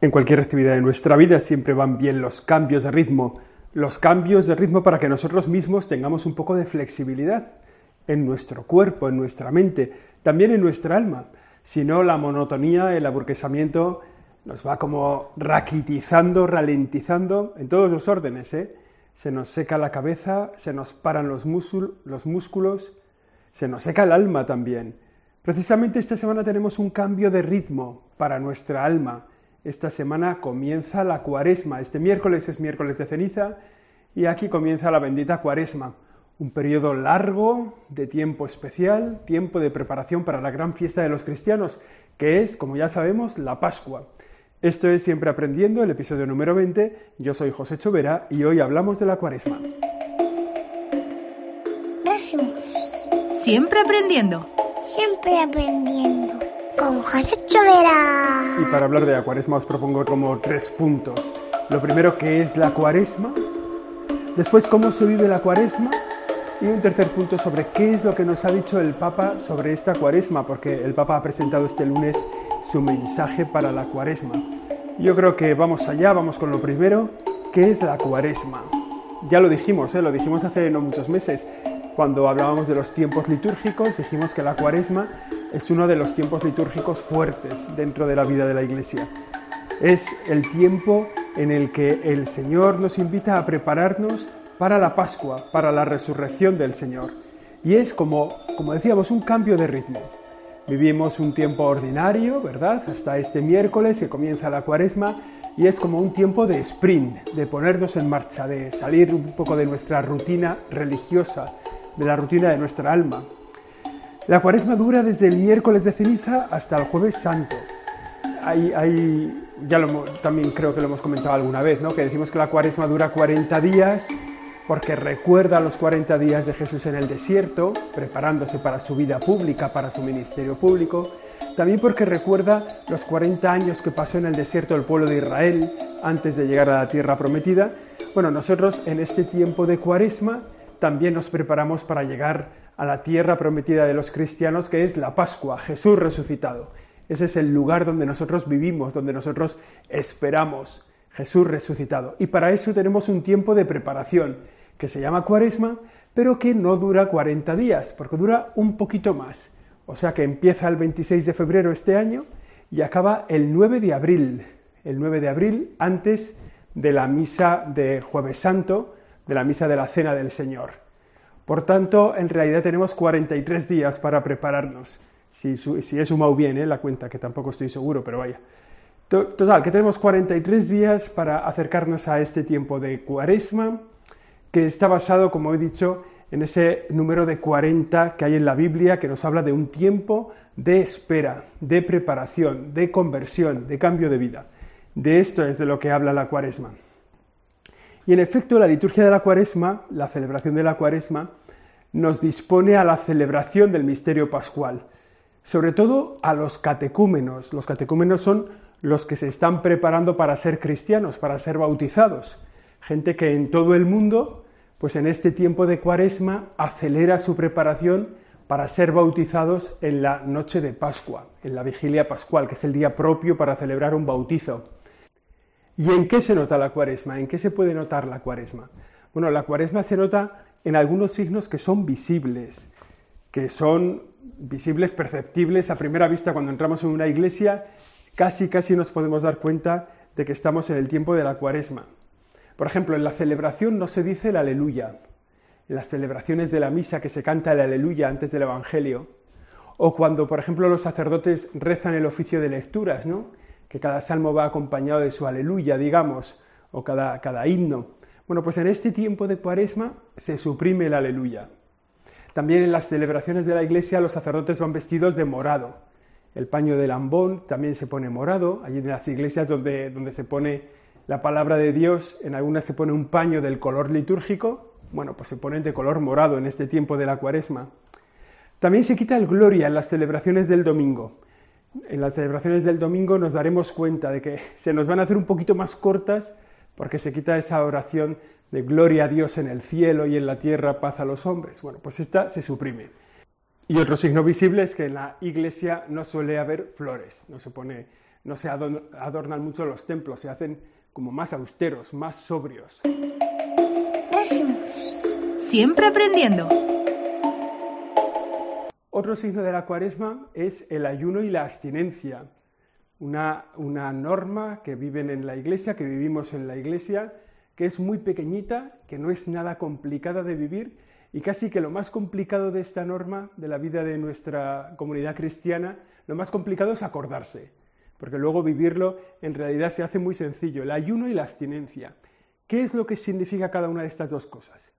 En cualquier actividad de nuestra vida siempre van bien los cambios de ritmo, los cambios de ritmo para que nosotros mismos tengamos un poco de flexibilidad en nuestro cuerpo, en nuestra mente, también en nuestra alma. Si no, la monotonía, el aburguesamiento nos va como raquitizando, ralentizando en todos los órdenes. ¿eh? Se nos seca la cabeza, se nos paran los, los músculos, se nos seca el alma también. Precisamente esta semana tenemos un cambio de ritmo para nuestra alma esta semana comienza la cuaresma. Este miércoles es miércoles de ceniza y aquí comienza la bendita cuaresma. Un periodo largo de tiempo especial, tiempo de preparación para la gran fiesta de los cristianos, que es, como ya sabemos, la Pascua. Esto es Siempre Aprendiendo, el episodio número 20. Yo soy José Chovera y hoy hablamos de la cuaresma. Siempre aprendiendo. Siempre aprendiendo con José Y para hablar de la cuaresma os propongo como tres puntos. Lo primero que es la cuaresma, después cómo se vive la cuaresma y un tercer punto sobre qué es lo que nos ha dicho el Papa sobre esta cuaresma, porque el Papa ha presentado este lunes su mensaje para la cuaresma. Yo creo que vamos allá, vamos con lo primero, ¿qué es la cuaresma? Ya lo dijimos, ¿eh? lo dijimos hace no muchos meses, cuando hablábamos de los tiempos litúrgicos, dijimos que la cuaresma es uno de los tiempos litúrgicos fuertes dentro de la vida de la Iglesia. Es el tiempo en el que el Señor nos invita a prepararnos para la Pascua, para la resurrección del Señor. Y es como, como decíamos, un cambio de ritmo. Vivimos un tiempo ordinario, ¿verdad? Hasta este miércoles que comienza la cuaresma y es como un tiempo de sprint, de ponernos en marcha, de salir un poco de nuestra rutina religiosa, de la rutina de nuestra alma, la cuaresma dura desde el miércoles de ceniza hasta el jueves santo. Hay, ya lo, también creo que lo hemos comentado alguna vez, ¿no? que decimos que la cuaresma dura 40 días porque recuerda los 40 días de Jesús en el desierto, preparándose para su vida pública, para su ministerio público. También porque recuerda los 40 años que pasó en el desierto el pueblo de Israel antes de llegar a la tierra prometida. Bueno, nosotros en este tiempo de cuaresma también nos preparamos para llegar a la tierra prometida de los cristianos, que es la Pascua, Jesús resucitado. Ese es el lugar donde nosotros vivimos, donde nosotros esperamos Jesús resucitado. Y para eso tenemos un tiempo de preparación que se llama cuaresma, pero que no dura 40 días, porque dura un poquito más. O sea que empieza el 26 de febrero este año y acaba el 9 de abril. El 9 de abril antes de la misa de jueves santo, de la misa de la cena del Señor. Por tanto, en realidad tenemos 43 días para prepararnos. Si, he sumado bien ¿eh? la cuenta, que tampoco estoy seguro, pero vaya. Total, que tenemos 43 días para acercarnos a este tiempo de cuaresma, que está basado, como he dicho, en ese número de 40 que hay en la Biblia, que nos habla de un tiempo de espera, de preparación, de conversión, de cambio de vida. De esto es de lo que habla la cuaresma. Y en efecto, la liturgia de la cuaresma, la celebración de la cuaresma, nos dispone a la celebración del misterio pascual, sobre todo a los catecúmenos. Los catecúmenos son los que se están preparando para ser cristianos, para ser bautizados. Gente que en todo el mundo, pues en este tiempo de cuaresma, acelera su preparación para ser bautizados en la noche de Pascua, en la vigilia pascual, que es el día propio para celebrar un bautizo. ¿Y en qué se nota la cuaresma? ¿En qué se puede notar la cuaresma? Bueno, la cuaresma se nota en algunos signos que son visibles, que son visibles, perceptibles a primera vista cuando entramos en una iglesia, casi casi nos podemos dar cuenta de que estamos en el tiempo de la cuaresma. Por ejemplo, en la celebración no se dice el aleluya. En las celebraciones de la misa que se canta el aleluya antes del Evangelio, o cuando, por ejemplo, los sacerdotes rezan el oficio de lecturas, ¿no? que cada salmo va acompañado de su aleluya, digamos, o cada, cada himno. Bueno, pues en este tiempo de cuaresma se suprime el aleluya. También en las celebraciones de la iglesia los sacerdotes van vestidos de morado. El paño del ambón también se pone morado. Allí en las iglesias donde, donde se pone la palabra de Dios, en algunas se pone un paño del color litúrgico. Bueno, pues se ponen de color morado en este tiempo de la cuaresma. También se quita el gloria en las celebraciones del domingo en las celebraciones del domingo nos daremos cuenta de que se nos van a hacer un poquito más cortas porque se quita esa oración de gloria a Dios en el cielo y en la tierra, paz a los hombres. Bueno, pues esta se suprime. Y otro signo visible es que en la iglesia no suele haber flores, no se pone no se adornan mucho los templos, se hacen como más austeros, más sobrios. Siempre aprendiendo. Otro signo de la cuaresma es el ayuno y la abstinencia, una, una norma que viven en la iglesia, que vivimos en la iglesia, que es muy pequeñita, que no es nada complicada de vivir y casi que lo más complicado de esta norma, de la vida de nuestra comunidad cristiana, lo más complicado es acordarse, porque luego vivirlo en realidad se hace muy sencillo, el ayuno y la abstinencia. ¿Qué es lo que significa cada una de estas dos cosas?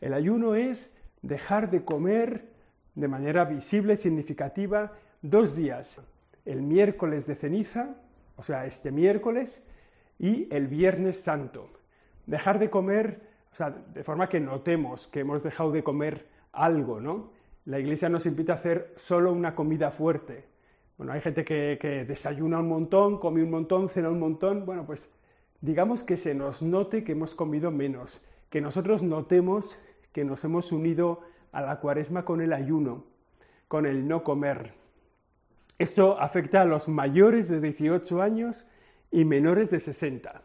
El ayuno es dejar de comer de manera visible, significativa, dos días, el miércoles de ceniza, o sea, este miércoles, y el viernes santo. Dejar de comer, o sea, de forma que notemos que hemos dejado de comer algo, ¿no? La iglesia nos invita a hacer solo una comida fuerte. Bueno, hay gente que, que desayuna un montón, come un montón, cena un montón. Bueno, pues digamos que se nos note que hemos comido menos, que nosotros notemos que nos hemos unido a la cuaresma con el ayuno, con el no comer. Esto afecta a los mayores de 18 años y menores de 60.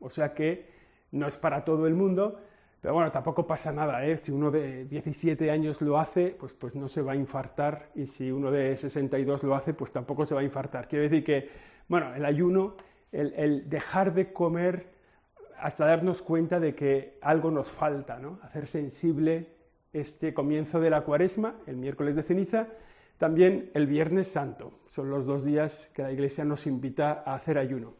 O sea que no es para todo el mundo, pero bueno, tampoco pasa nada, ¿eh? Si uno de 17 años lo hace, pues, pues no se va a infartar, y si uno de 62 lo hace, pues tampoco se va a infartar. Quiere decir que, bueno, el ayuno, el, dejar de comer hasta darnos cuenta de que algo nos falta, ¿no? Hacer sensible este comienzo de la cuaresma, el miércoles de ceniza, también el viernes santo. Son los dos días que la Iglesia nos invita a hacer ayuno.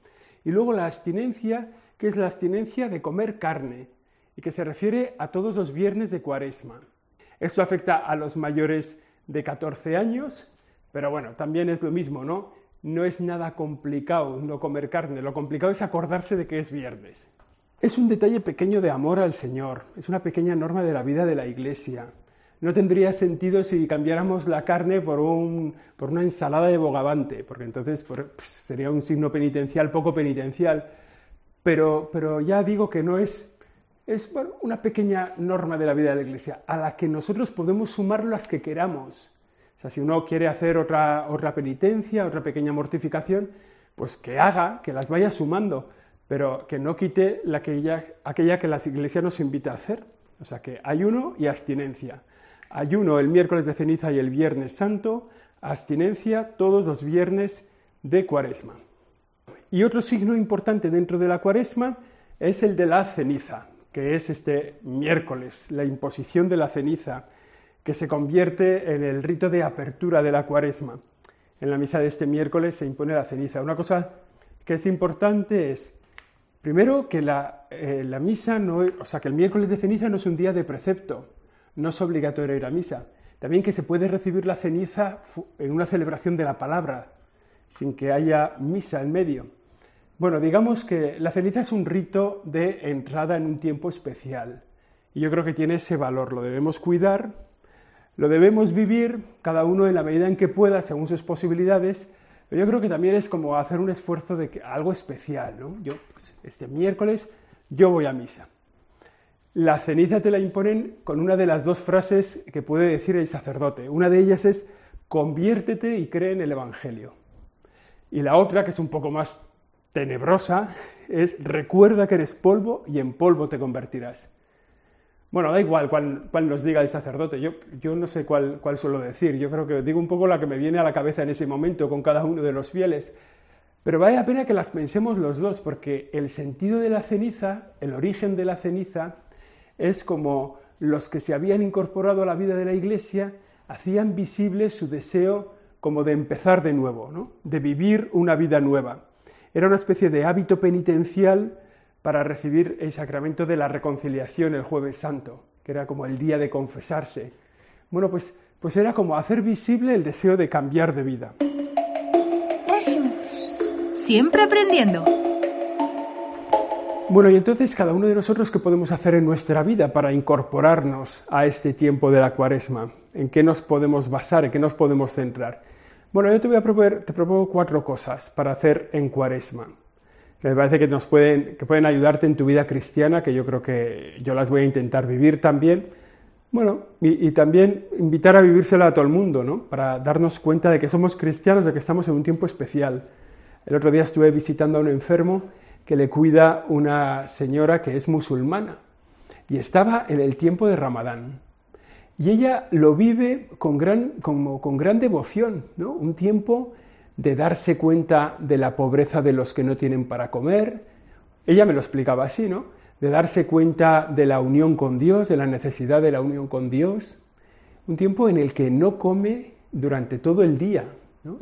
Y luego la abstinencia, que es la abstinencia de comer carne y que se refiere a todos los viernes de cuaresma. Esto afecta a los mayores de 14 años, pero bueno, también es lo mismo, ¿no? No es nada complicado no comer carne, lo complicado es acordarse de que es viernes. Es un detalle pequeño de amor al Señor, es una pequeña norma de la vida de la Iglesia. No tendría sentido si cambiáramos la carne por, una ensalada de bogavante, porque entonces pues, sería un signo penitencial poco penitencial. Pero, ya digo que no es, es una pequeña norma de la vida de la Iglesia, a la que nosotros podemos sumar las que queramos. O sea, si uno quiere hacer otra, otra penitencia, otra pequeña mortificación, pues que haga, que las vaya sumando, pero que no quite la aquella que la Iglesia nos invita a hacer. O sea, que ayuno y abstinencia. Ayuno el miércoles de ceniza y el viernes santo, abstinencia todos los viernes de cuaresma. Y otro signo importante dentro de la cuaresma es el de la ceniza, que es este miércoles, la imposición de la ceniza, que se convierte en el rito de apertura de la cuaresma. En la misa de este miércoles se impone la ceniza. Una cosa que es importante es, primero, que la, eh, la misa no, o sea, que el miércoles de ceniza no es un día de precepto, no es obligatorio ir a misa. También que se puede recibir la ceniza en una celebración de la palabra, sin que haya misa en medio. Bueno, digamos que la ceniza es un rito de entrada en un tiempo especial. Y yo creo que tiene ese valor, lo debemos cuidar, lo debemos vivir, cada uno en la medida en que pueda, según sus posibilidades, pero yo creo que también es como hacer un esfuerzo de algo especial, ¿no? Yo, pues, este miércoles, yo voy a misa. La ceniza te la imponen con una de las dos frases que puede decir el sacerdote. Una de ellas es, conviértete y cree en el Evangelio. Y la otra, que es un poco más tenebrosa, es, recuerda que eres polvo y en polvo te convertirás. Bueno, da igual cuál, nos diga el sacerdote, yo, yo no sé cuál, cuál suelo decir, yo creo que digo un poco la que me viene a la cabeza en ese momento con cada uno de los fieles, pero vale la pena que las pensemos los dos, porque el sentido de la ceniza, el origen de la ceniza, es como los que se habían incorporado a la vida de la Iglesia hacían visible su deseo como de empezar de nuevo, ¿no? de vivir una vida nueva. Era una especie de hábito penitencial para recibir el sacramento de la reconciliación el jueves santo, que era como el día de confesarse. Bueno, pues, pues era como hacer visible el deseo de cambiar de vida. Siempre aprendiendo. Bueno, y entonces cada uno de nosotros, ¿qué podemos hacer en nuestra vida para incorporarnos a este tiempo de la cuaresma? ¿En qué nos podemos basar? ¿En qué nos podemos centrar? Bueno, yo te voy a proponer, te propongo cuatro cosas para hacer en cuaresma. Que me parece que, nos pueden, que pueden ayudarte en tu vida cristiana, que yo creo que yo las voy a intentar vivir también. Bueno, y, y también invitar a vivírsela a todo el mundo, ¿no? Para darnos cuenta de que somos cristianos, de que estamos en un tiempo especial El otro día estuve visitando a un enfermo que le cuida una señora que es musulmana y estaba en el tiempo de Ramadán. Y ella lo vive con gran, con gran devoción, ¿no? un tiempo de darse cuenta de la pobreza de los que no tienen para comer. Ella me lo explicaba así, ¿no? De darse cuenta de la unión con Dios, de la necesidad de la unión con Dios. Un tiempo en el que no come durante todo el día,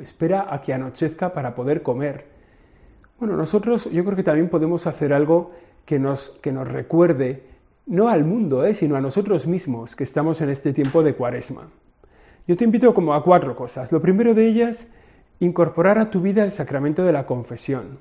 espera a que anochezca para poder comer. Bueno, nosotros yo creo que también podemos hacer algo que nos, que nos recuerde, no al mundo, ¿eh? sino a nosotros mismos, que estamos en este tiempo de cuaresma. Yo te invito como a cuatro cosas. Lo primero de ellas, incorporar a tu vida el sacramento de la confesión.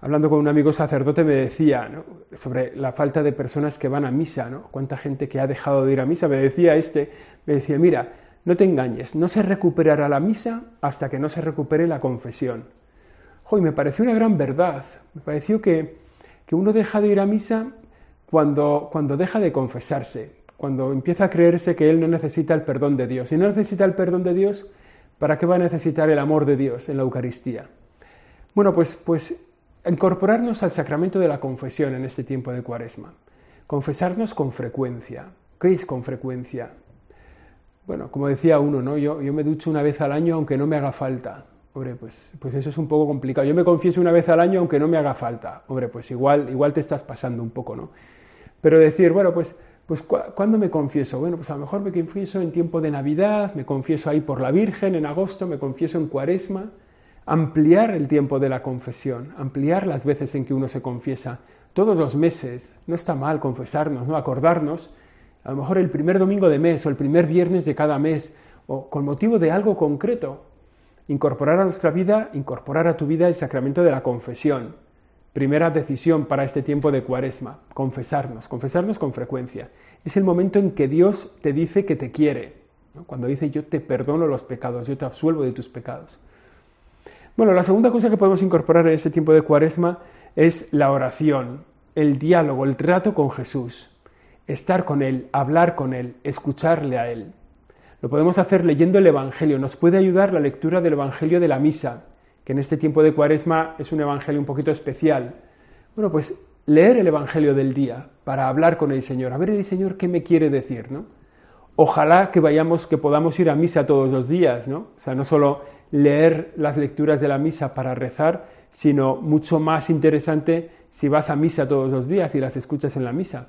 Hablando con un amigo sacerdote me decía sobre la falta de personas que van a misa, ¿no? cuánta gente que ha dejado de ir a misa. Me decía este, me decía, mira, no te engañes, no se recuperará la misa hasta que no se recupere la confesión. Hoy me pareció una gran verdad. Me pareció que, uno deja de ir a misa cuando, cuando deja de confesarse, cuando empieza a creerse que él no necesita el perdón de Dios. Si no necesita el perdón de Dios, ¿para qué va a necesitar el amor de Dios en la Eucaristía? Bueno, pues, pues incorporarnos al sacramento de la confesión en este tiempo de cuaresma. Confesarnos con frecuencia. ¿Qué es con frecuencia? Bueno, como decía uno, ¿no? Yo, yo me ducho una vez al año aunque no me haga falta. Hombre, pues, pues eso es un poco complicado. Yo me confieso una vez al año aunque no me haga falta. Hombre, pues igual, igual te estás pasando un poco, ¿no? Pero decir, bueno, pues, pues ¿cuándo me confieso? Bueno, pues a lo mejor me confieso en tiempo de Navidad, me confieso ahí por la Virgen en agosto, me confieso en Cuaresma. Ampliar el tiempo de la confesión, ampliar las veces en que uno se confiesa. Todos los meses, no está mal confesarnos, ¿no? Acordarnos a lo mejor el primer domingo de mes o el primer viernes de cada mes, o con motivo de algo concreto, incorporar a nuestra vida, incorporar a tu vida el sacramento de la confesión. Primera decisión para este tiempo de cuaresma, confesarnos, confesarnos con frecuencia. Es el momento en que Dios te dice que te quiere, cuando dice yo te perdono los pecados, yo te absuelvo de tus pecados. Bueno, la segunda cosa que podemos incorporar en este tiempo de cuaresma es la oración, el diálogo, el trato con Jesús estar con Él, hablar con Él, escucharle a Él. Lo podemos hacer leyendo el Evangelio. Nos puede ayudar la lectura del Evangelio de la Misa, que en este tiempo de Cuaresma es un Evangelio un poquito especial. Bueno, pues leer el Evangelio del día para hablar con el Señor, a ver el Señor qué me quiere decir, ¿no? Ojalá que vayamos, que podamos ir a misa todos los días, ¿no? O sea, no solo leer las lecturas de la misa para rezar, sino mucho más interesante si vas a misa todos los días y las escuchas en la misa.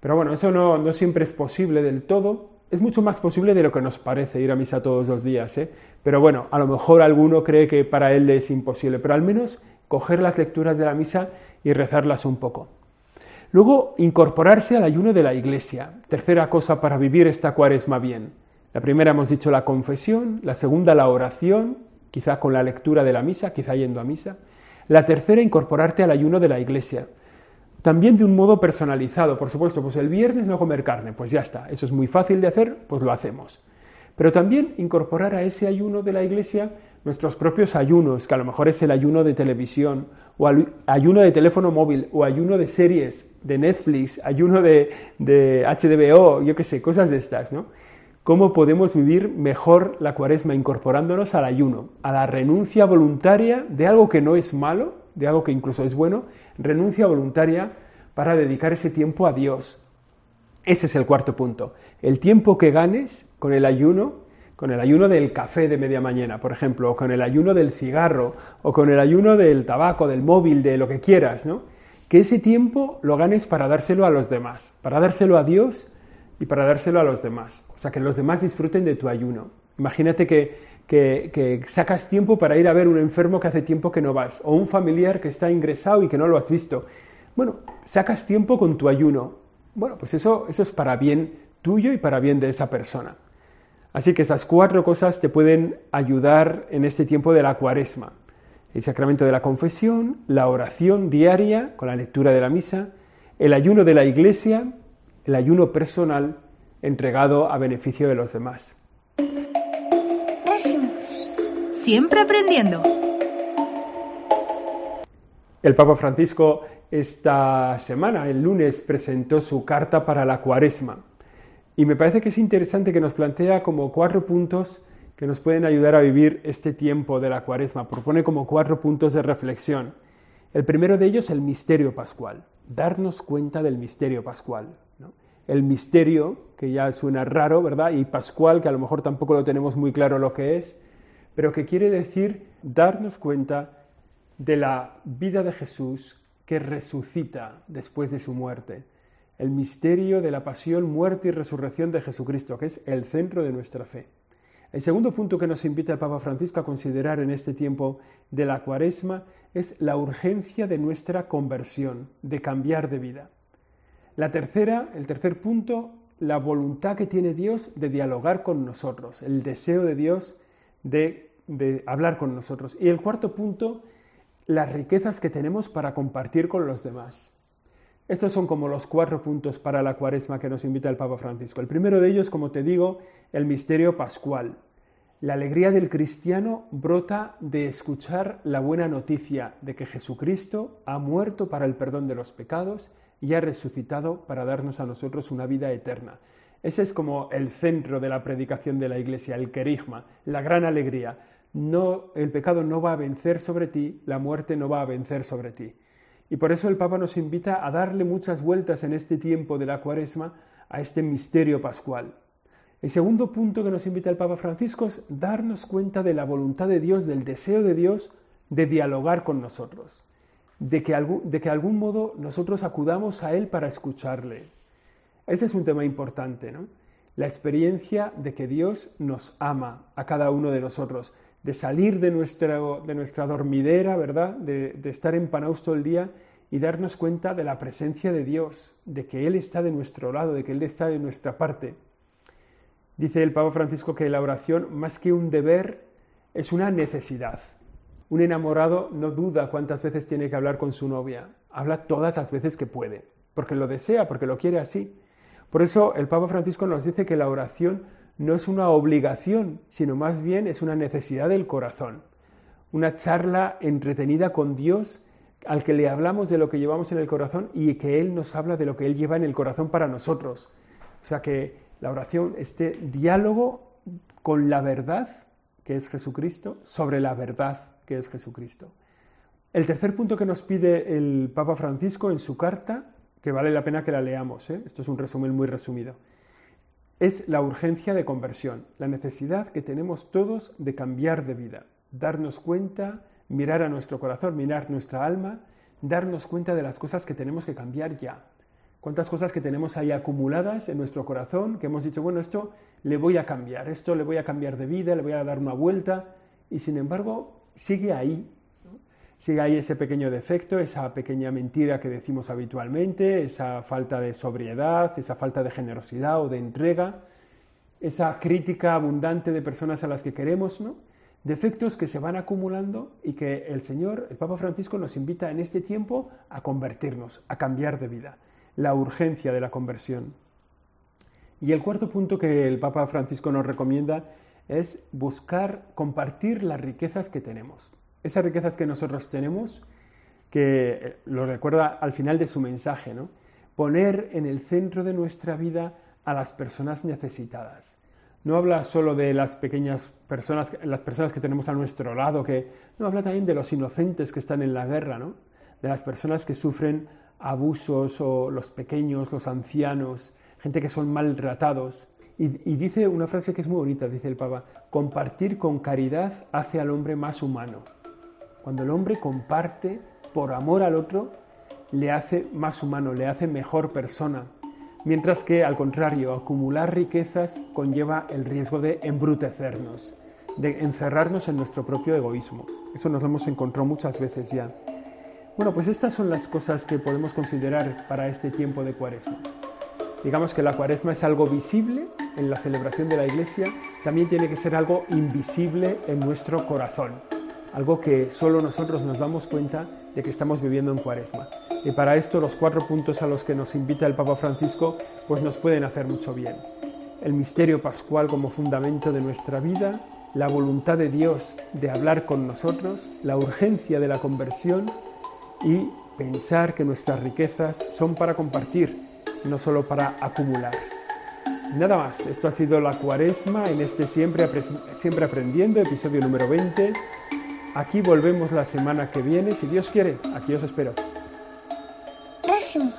Pero bueno, eso no, siempre es posible del todo. Es mucho más posible de lo que nos parece ir a misa todos los días, ¿eh? Pero bueno, a lo mejor alguno cree que para él es imposible, pero al menos coger las lecturas de la misa y rezarlas un poco. Luego, incorporarse al ayuno de la iglesia. Tercera cosa para vivir esta cuaresma bien. La primera hemos dicho la confesión, la segunda la oración, quizá con la lectura de la misa, quizá yendo a misa. La tercera, incorporarte al ayuno de la iglesia. También de un modo personalizado, por supuesto, pues el viernes no comer carne, pues ya está, eso es muy fácil de hacer, pues lo hacemos. Pero también incorporar a ese ayuno de la iglesia nuestros propios ayunos, que a lo mejor es el ayuno de televisión, o ayuno de teléfono móvil, o ayuno de series, de Netflix, ayuno de, de HBO, yo qué sé, cosas de estas, ¿no? ¿Cómo podemos vivir mejor la cuaresma incorporándonos al ayuno, a la renuncia voluntaria de algo que no es malo, de algo que incluso es bueno, renuncia voluntaria para dedicar ese tiempo a Dios. Ese es el cuarto punto. El tiempo que ganes con el ayuno, con el ayuno del café de media mañana, por ejemplo, o con el ayuno del cigarro, o con el ayuno del tabaco, del móvil, de lo que quieras, ¿no? Que ese tiempo lo ganes para dárselo a los demás, para dárselo a Dios y para dárselo a los demás. O sea, que los demás disfruten de tu ayuno. Imagínate que que, sacas tiempo para ir a ver un enfermo que hace tiempo que no vas, o un familiar que está ingresado y que no lo has visto. Bueno, sacas tiempo con tu ayuno. Bueno, pues eso, eso es para bien tuyo y para bien de esa persona. Así que estas cuatro cosas te pueden ayudar en este tiempo de la cuaresma. El sacramento de la confesión, la oración diaria con la lectura de la misa, el ayuno de la iglesia, el ayuno personal entregado a beneficio de los demás. Siempre aprendiendo. El Papa Francisco esta semana, el lunes, presentó su carta para la cuaresma. Y me parece que es interesante que nos plantea como cuatro puntos que nos pueden ayudar a vivir este tiempo de la cuaresma. Propone como cuatro puntos de reflexión. El primero de ellos, el misterio pascual, darnos cuenta del misterio pascual. El misterio, que ya suena raro, ¿verdad? Y pascual, que a lo mejor tampoco lo tenemos muy claro lo que es, pero que quiere decir darnos cuenta de la vida de Jesús que resucita después de su muerte. El misterio de la pasión, muerte y resurrección de Jesucristo, que es el centro de nuestra fe. El segundo punto que nos invita el Papa Francisco a considerar en este tiempo de la cuaresma es la urgencia de nuestra conversión, de cambiar de vida. La tercera, el tercer punto, la voluntad que tiene Dios de dialogar con nosotros, el deseo de Dios de, de hablar con nosotros. Y el cuarto punto, las riquezas que tenemos para compartir con los demás. Estos son como los cuatro puntos para la cuaresma que nos invita el Papa Francisco. El primero de ellos, como te digo, el misterio pascual. La alegría del cristiano brota de escuchar la buena noticia de que Jesucristo ha muerto para el perdón de los pecados y ha resucitado para darnos a nosotros una vida eterna. Ese es como el centro de la predicación de la Iglesia, el querigma, la gran alegría. No, el pecado no va a vencer sobre ti, la muerte no va a vencer sobre ti. Y por eso el Papa nos invita a darle muchas vueltas en este tiempo de la cuaresma a este misterio pascual. El segundo punto que nos invita el Papa Francisco es darnos cuenta de la voluntad de Dios, del deseo de Dios de dialogar con nosotros, de que, de que algún modo nosotros acudamos a Él para escucharle. Ese es un tema importante, ¿no? La experiencia de que Dios nos ama a cada uno de nosotros, de salir de nuestra, de nuestra dormidera, ¿verdad? De, estar en Panaus todo el día y darnos cuenta de la presencia de Dios, de que Él está de nuestro lado, de que Él está de nuestra parte. Dice el Papa Francisco que la oración, más que un deber, es una necesidad. Un enamorado no duda cuántas veces tiene que hablar con su novia, habla todas las veces que puede, porque lo desea, porque lo quiere así. Por eso el Papa Francisco nos dice que la oración no es una obligación, sino más bien es una necesidad del corazón. Una charla entretenida con Dios al que le hablamos de lo que llevamos en el corazón y que Él nos habla de lo que Él lleva en el corazón para nosotros. O sea que la oración, este diálogo con la verdad, que es Jesucristo, sobre la verdad, que es Jesucristo. El tercer punto que nos pide el Papa Francisco en su carta, que vale la pena que la leamos, ¿eh? esto es un resumen muy resumido, es la urgencia de conversión, la necesidad que tenemos todos de cambiar de vida, darnos cuenta, mirar a nuestro corazón, mirar nuestra alma, darnos cuenta de las cosas que tenemos que cambiar ya. Cuántas cosas que tenemos ahí acumuladas en nuestro corazón, que hemos dicho, bueno, esto le voy a cambiar, esto le voy a cambiar de vida, le voy a dar una vuelta, y sin embargo sigue ahí, sigue ahí ese pequeño defecto, esa pequeña mentira que decimos habitualmente, esa falta de sobriedad, esa falta de generosidad o de entrega, esa crítica abundante de personas a las que queremos, ¿no? Defectos que se van acumulando y que el Señor, el Papa Francisco, nos invita en este tiempo a convertirnos, a cambiar de vida, la urgencia de la conversión. Y el cuarto punto que el Papa Francisco nos recomienda es buscar compartir las riquezas que tenemos esas riquezas que nosotros tenemos, que eh, lo recuerda al final de su mensaje. Poner en el centro de nuestra vida a las personas necesitadas. No habla solo de las pequeñas personas, las personas que tenemos a nuestro lado, que no habla también de los inocentes que están en la guerra. De las personas que sufren abusos o los pequeños, los ancianos, gente que son maltratados. Y, y, dice una frase que es muy bonita, dice el Papa, compartir con caridad hace al hombre más humano. Cuando el hombre comparte por amor al otro, le hace más humano, le hace mejor persona. Mientras que, al contrario, acumular riquezas conlleva el riesgo de embrutecernos, de encerrarnos en nuestro propio egoísmo. Eso nos lo hemos encontrado muchas veces ya. Bueno, pues estas son las cosas que podemos considerar para este tiempo de cuaresma. Digamos que la cuaresma es algo visible en la celebración de la iglesia, también tiene que ser algo invisible en nuestro corazón algo que solo nosotros nos damos cuenta de que estamos viviendo en cuaresma. Y para esto los cuatro puntos a los que nos invita el Papa Francisco pues nos pueden hacer mucho bien. El misterio pascual como fundamento de nuestra vida, la voluntad de Dios de hablar con nosotros, la urgencia de la conversión y pensar que nuestras riquezas son para compartir, no solo para acumular. Nada más, esto ha sido la cuaresma en este Siempre, Siempre Aprendiendo, episodio número 20. Aquí volvemos la semana que viene, si Dios quiere, aquí os espero. Próximos.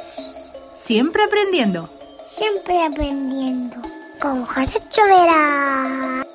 Siempre aprendiendo. Siempre aprendiendo. Con José Chovera.